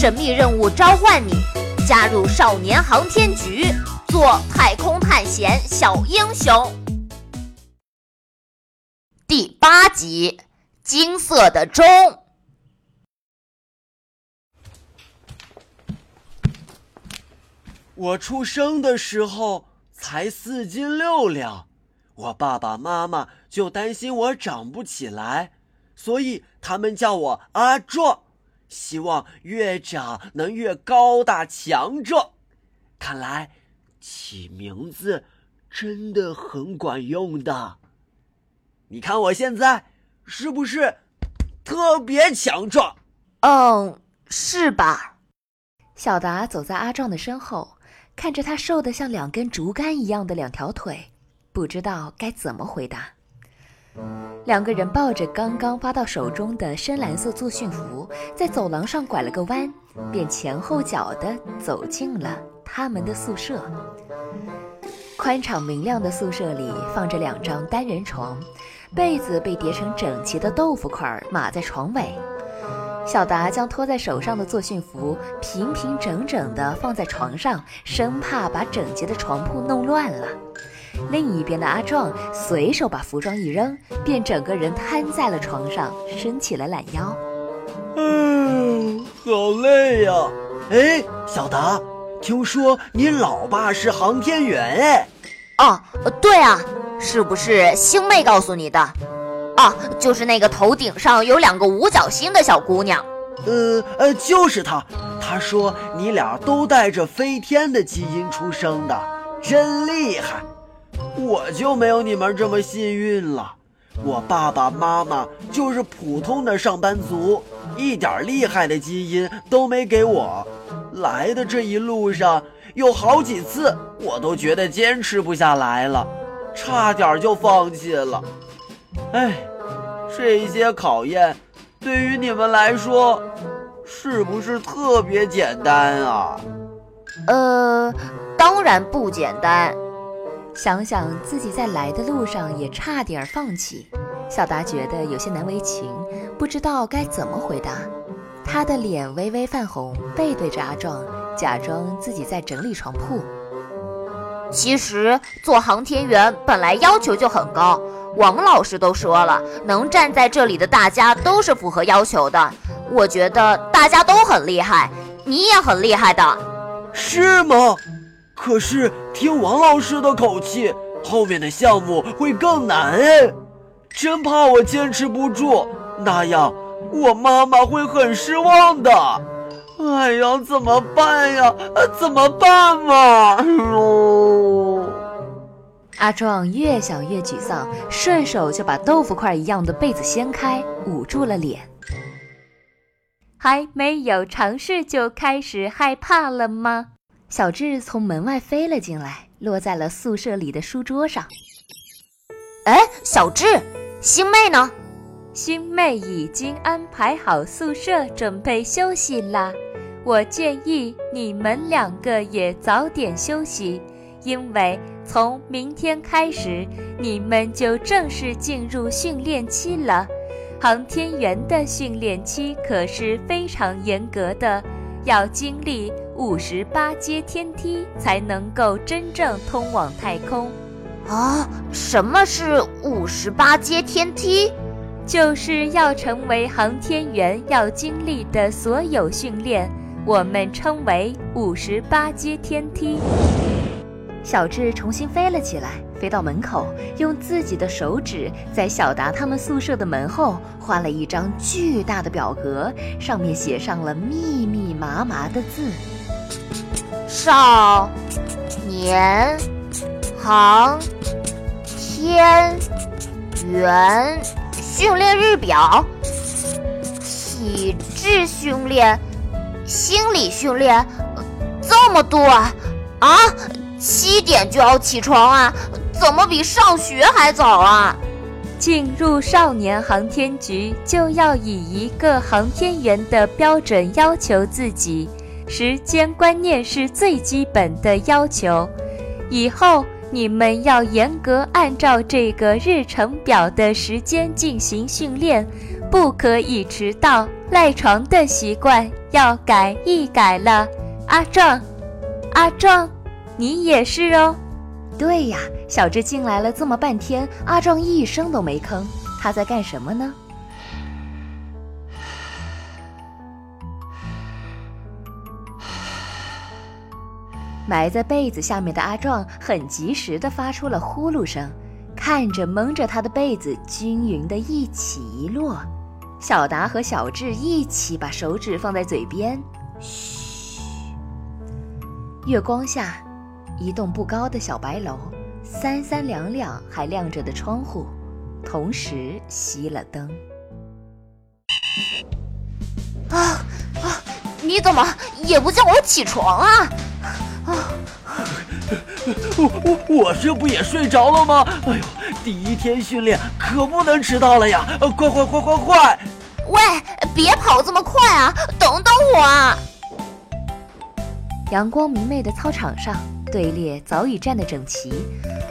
神秘任务召唤你，加入少年航天局，做太空探险小英雄。第八集，金色的钟。我出生的时候才四斤六两，我爸爸妈妈就担心我长不起来，所以他们叫我阿壮。希望越长能越高大强壮，看来起名字真的很管用的。你看我现在是不是特别强壮？嗯，是吧？小达走在阿壮的身后，看着他瘦得像两根竹竿一样的两条腿，不知道该怎么回答。两个人抱着刚刚发到手中的深蓝色作训服，在走廊上拐了个弯，便前后脚地走进了他们的宿舍。宽敞明亮的宿舍里放着两张单人床，被子被叠成整齐的豆腐块码在床尾。小达将托在手上的作训服平平整整地放在床上，生怕把整洁的床铺弄乱了。另一边的阿壮随手把服装一扔，便整个人瘫在了床上，伸起了懒腰。嗯，好累呀！哎，小达，听说你老爸是航天员哎？哦，对啊，是不是星妹告诉你的？啊，就是那个头顶上有两个五角星的小姑娘。呃呃，就是她。她说你俩都带着飞天的基因出生的，真厉害。我就没有你们这么幸运了，我爸爸妈妈就是普通的上班族，一点厉害的基因都没给我。来的这一路上，有好几次我都觉得坚持不下来了，差点就放弃了。哎，这些考验对于你们来说，是不是特别简单啊？呃，当然不简单。想想自己在来的路上也差点放弃，小达觉得有些难为情，不知道该怎么回答。他的脸微微泛红，背对着阿壮，假装自己在整理床铺。其实做航天员本来要求就很高，王老师都说了，能站在这里的大家都是符合要求的。我觉得大家都很厉害，你也很厉害的，是吗？可是听王老师的口气，后面的项目会更难哎，真怕我坚持不住，那样我妈妈会很失望的。哎呀，怎么办呀？怎么办嘛？哟！阿壮越想越沮丧，顺手就把豆腐块一样的被子掀开，捂住了脸。还没有尝试就开始害怕了吗？小智从门外飞了进来，落在了宿舍里的书桌上。哎，小智，星妹呢？星妹已经安排好宿舍，准备休息啦。我建议你们两个也早点休息，因为从明天开始，你们就正式进入训练期了。航天员的训练期可是非常严格的。要经历五十八阶天梯才能够真正通往太空，啊？什么是五十八阶天梯？就是要成为航天员要经历的所有训练，我们称为五十八阶天梯。小智重新飞了起来。飞到门口，用自己的手指在小达他们宿舍的门后画了一张巨大的表格，上面写上了密密麻麻的字：少年航天员训练日表，体质训练，心理训练，这么多啊！啊，七点就要起床啊！怎么比上学还早啊？进入少年航天局就要以一个航天员的标准要求自己，时间观念是最基本的要求。以后你们要严格按照这个日程表的时间进行训练，不可以迟到。赖床的习惯要改一改了。阿壮，阿壮，你也是哦。对呀，小智进来了这么半天，阿壮一声都没吭，他在干什么呢？埋在被子下面的阿壮很及时的发出了呼噜声，看着蒙着他的被子均匀的一起一落。小达和小智一起把手指放在嘴边，嘘。月光下，一栋不高的小白楼，三三两两还亮着的窗户，同时熄了灯。啊啊！你怎么也不叫我起床啊？我我我这不也睡着了吗？哎呦，第一天训练可不能迟到了呀！快快快快快！喂，别跑这么快啊！等等我啊！阳光明媚的操场上，队列早已站得整齐。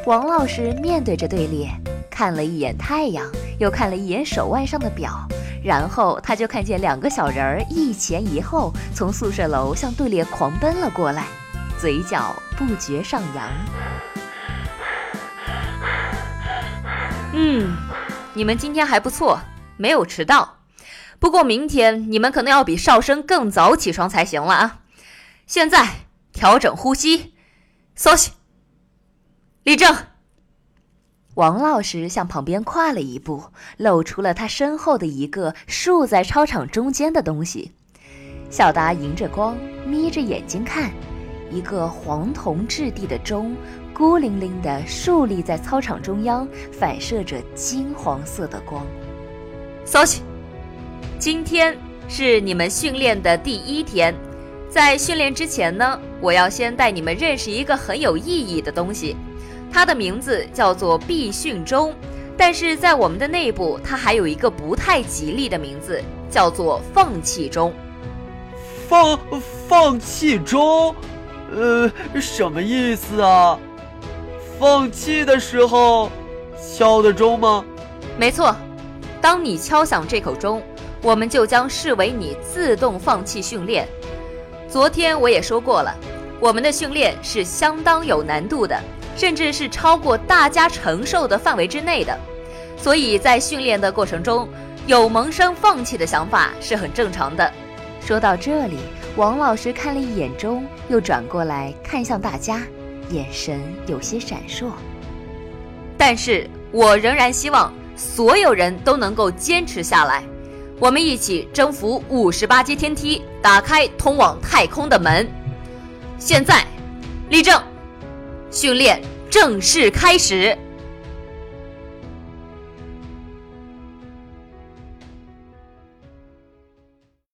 王老师面对着队列，看了一眼太阳，又看了一眼手腕上的表，然后他就看见两个小人儿一前一后从宿舍楼向队列狂奔了过来。嘴角不觉上扬。嗯，你们今天还不错，没有迟到。不过明天你们可能要比哨声更早起床才行了啊！现在调整呼吸，稍息，立正。王老师向旁边跨了一步，露出了他身后的一个竖在操场中间的东西。小达迎着光，眯着眼睛看。一个黄铜质地的钟，孤零零地竖立在操场中央，反射着金黄色的光。稍息，今天是你们训练的第一天，在训练之前呢，我要先带你们认识一个很有意义的东西，它的名字叫做必训钟，但是在我们的内部，它还有一个不太吉利的名字，叫做放弃钟。放放弃钟。呃，什么意思啊？放弃的时候敲的钟吗？没错，当你敲响这口钟，我们就将视为你自动放弃训练。昨天我也说过了，我们的训练是相当有难度的，甚至是超过大家承受的范围之内的。所以在训练的过程中，有萌生放弃的想法是很正常的。说到这里。王老师看了一眼钟，又转过来看向大家，眼神有些闪烁。但是我仍然希望所有人都能够坚持下来，我们一起征服五十八阶天梯，打开通往太空的门。现在，立正，训练正式开始。